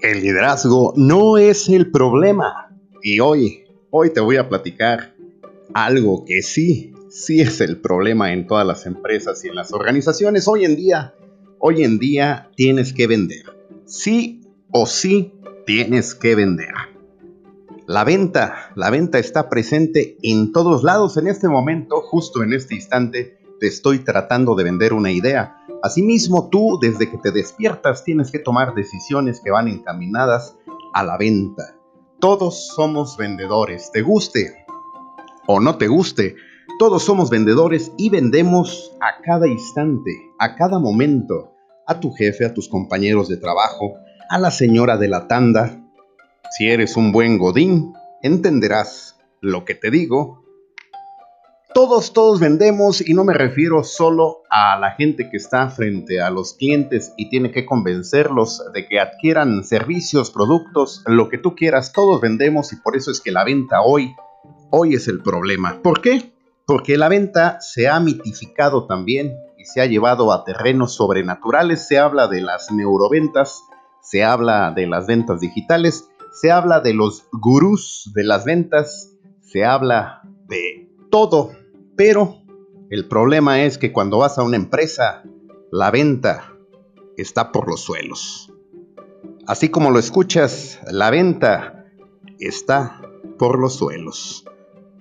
El liderazgo no es el problema. Y hoy, hoy te voy a platicar algo que sí, sí es el problema en todas las empresas y en las organizaciones. Hoy en día, hoy en día tienes que vender. Sí o sí tienes que vender. La venta, la venta está presente en todos lados en este momento, justo en este instante, te estoy tratando de vender una idea. Asimismo, tú desde que te despiertas tienes que tomar decisiones que van encaminadas a la venta. Todos somos vendedores, te guste o no te guste, todos somos vendedores y vendemos a cada instante, a cada momento, a tu jefe, a tus compañeros de trabajo, a la señora de la tanda, si eres un buen godín, entenderás lo que te digo. Todos, todos vendemos y no me refiero solo a la gente que está frente a los clientes y tiene que convencerlos de que adquieran servicios, productos, lo que tú quieras. Todos vendemos y por eso es que la venta hoy, hoy es el problema. ¿Por qué? Porque la venta se ha mitificado también y se ha llevado a terrenos sobrenaturales. Se habla de las neuroventas, se habla de las ventas digitales se habla de los gurús de las ventas, se habla de todo, pero el problema es que cuando vas a una empresa, la venta está por los suelos. Así como lo escuchas, la venta está por los suelos.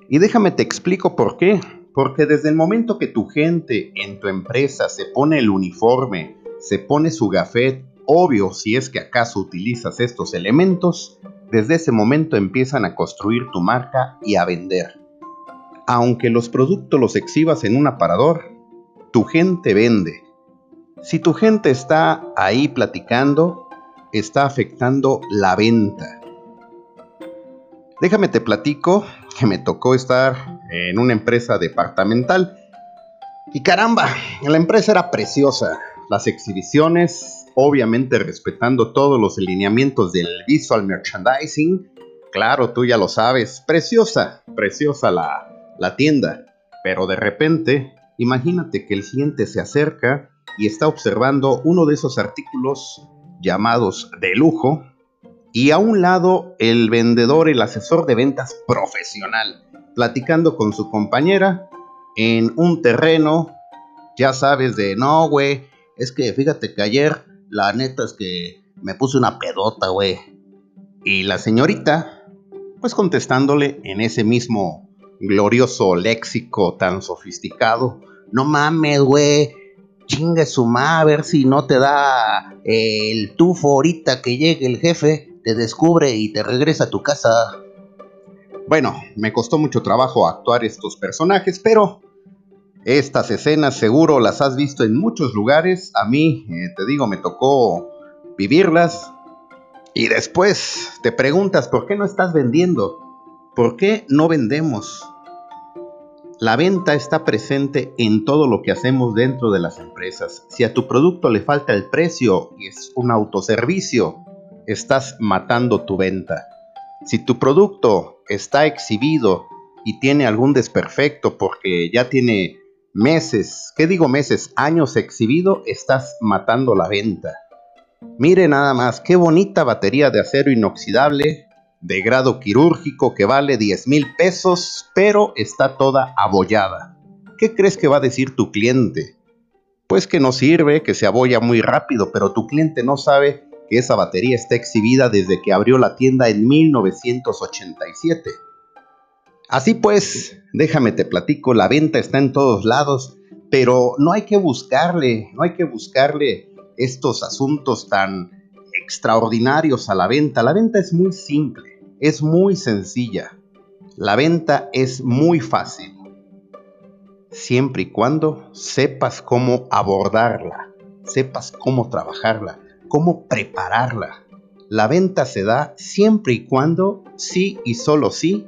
Y déjame te explico por qué. Porque desde el momento que tu gente en tu empresa se pone el uniforme, se pone su gafet obvio si es que acaso utilizas estos elementos, desde ese momento empiezan a construir tu marca y a vender. Aunque los productos los exhibas en un aparador, tu gente vende. Si tu gente está ahí platicando, está afectando la venta. Déjame te platico que me tocó estar en una empresa departamental. Y caramba, la empresa era preciosa. Las exhibiciones obviamente respetando todos los lineamientos del visual merchandising. Claro, tú ya lo sabes, preciosa, preciosa la, la tienda. Pero de repente, imagínate que el cliente se acerca y está observando uno de esos artículos llamados de lujo y a un lado el vendedor, el asesor de ventas profesional, platicando con su compañera en un terreno, ya sabes, de no, güey, es que fíjate que ayer la neta es que me puse una pedota, güey. Y la señorita, pues contestándole en ese mismo glorioso léxico tan sofisticado. No mames, güey. Chingue su madre, a ver si no te da el tufo ahorita que llegue el jefe, te descubre y te regresa a tu casa. Bueno, me costó mucho trabajo actuar estos personajes, pero estas escenas seguro las has visto en muchos lugares. A mí, eh, te digo, me tocó vivirlas. Y después te preguntas, ¿por qué no estás vendiendo? ¿Por qué no vendemos? La venta está presente en todo lo que hacemos dentro de las empresas. Si a tu producto le falta el precio y es un autoservicio, estás matando tu venta. Si tu producto está exhibido y tiene algún desperfecto porque ya tiene meses, ¿qué digo meses? Años exhibido, estás matando la venta. Mire nada más, qué bonita batería de acero inoxidable de grado quirúrgico que vale 10 mil pesos, pero está toda abollada. ¿Qué crees que va a decir tu cliente? Pues que no sirve, que se abolla muy rápido, pero tu cliente no sabe que esa batería está exhibida desde que abrió la tienda en 1987. Así pues, déjame te platico, la venta está en todos lados, pero no hay que buscarle, no hay que buscarle estos asuntos tan extraordinarios a la venta. La venta es muy simple, es muy sencilla. La venta es muy fácil, siempre y cuando sepas cómo abordarla, sepas cómo trabajarla, cómo prepararla. La venta se da siempre y cuando sí y solo sí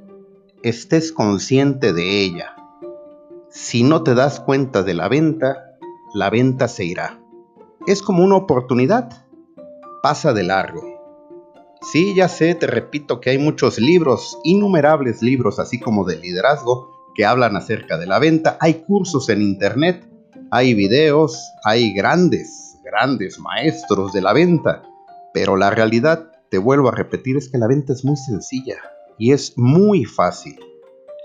estés consciente de ella. Si no te das cuenta de la venta, la venta se irá. Es como una oportunidad. Pasa de largo. Sí, ya sé, te repito que hay muchos libros, innumerables libros, así como de liderazgo, que hablan acerca de la venta. Hay cursos en internet, hay videos, hay grandes, grandes maestros de la venta. Pero la realidad te vuelvo a repetir, es que la venta es muy sencilla y es muy fácil,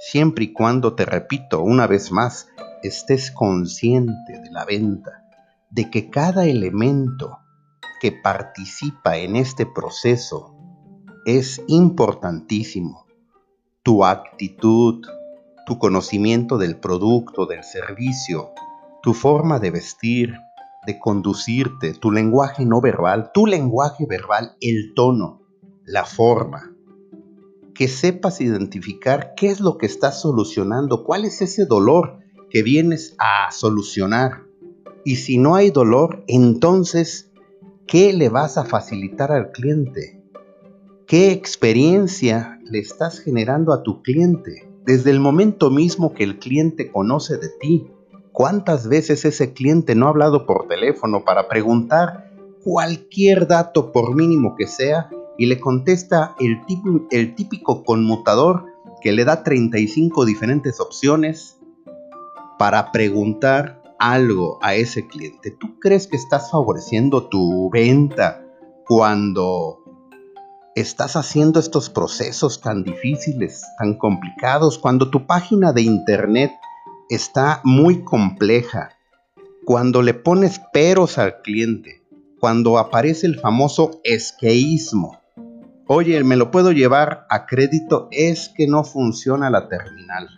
siempre y cuando, te repito una vez más, estés consciente de la venta, de que cada elemento que participa en este proceso es importantísimo. Tu actitud, tu conocimiento del producto, del servicio, tu forma de vestir, de conducirte, tu lenguaje no verbal, tu lenguaje verbal, el tono, la forma. Que sepas identificar qué es lo que estás solucionando, cuál es ese dolor que vienes a solucionar. Y si no hay dolor, entonces, ¿qué le vas a facilitar al cliente? ¿Qué experiencia le estás generando a tu cliente? Desde el momento mismo que el cliente conoce de ti, ¿Cuántas veces ese cliente no ha hablado por teléfono para preguntar cualquier dato por mínimo que sea y le contesta el, típico conmutador que le da 35 diferentes opciones para preguntar algo a ese cliente? ¿Tú crees que estás favoreciendo tu venta cuando estás haciendo estos procesos tan difíciles, tan complicados, cuando tu página de internet está muy compleja. Cuando le pones peros al cliente, cuando aparece el famoso esqueísmo. Oye, me lo puedo llevar a crédito, es que no funciona la terminal.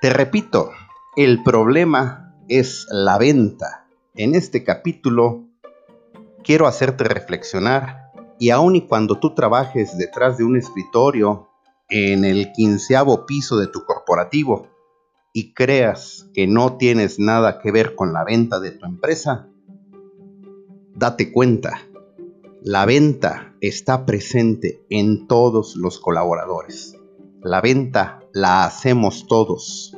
Te repito, el problema es la venta. En este capítulo quiero hacerte reflexionar y aun y cuando tú trabajes detrás de un escritorio en el quinceavo piso de tu corporativo, y creas que no tienes nada que ver con la venta de tu empresa, date cuenta, la venta está presente en todos los colaboradores. La venta la hacemos todos.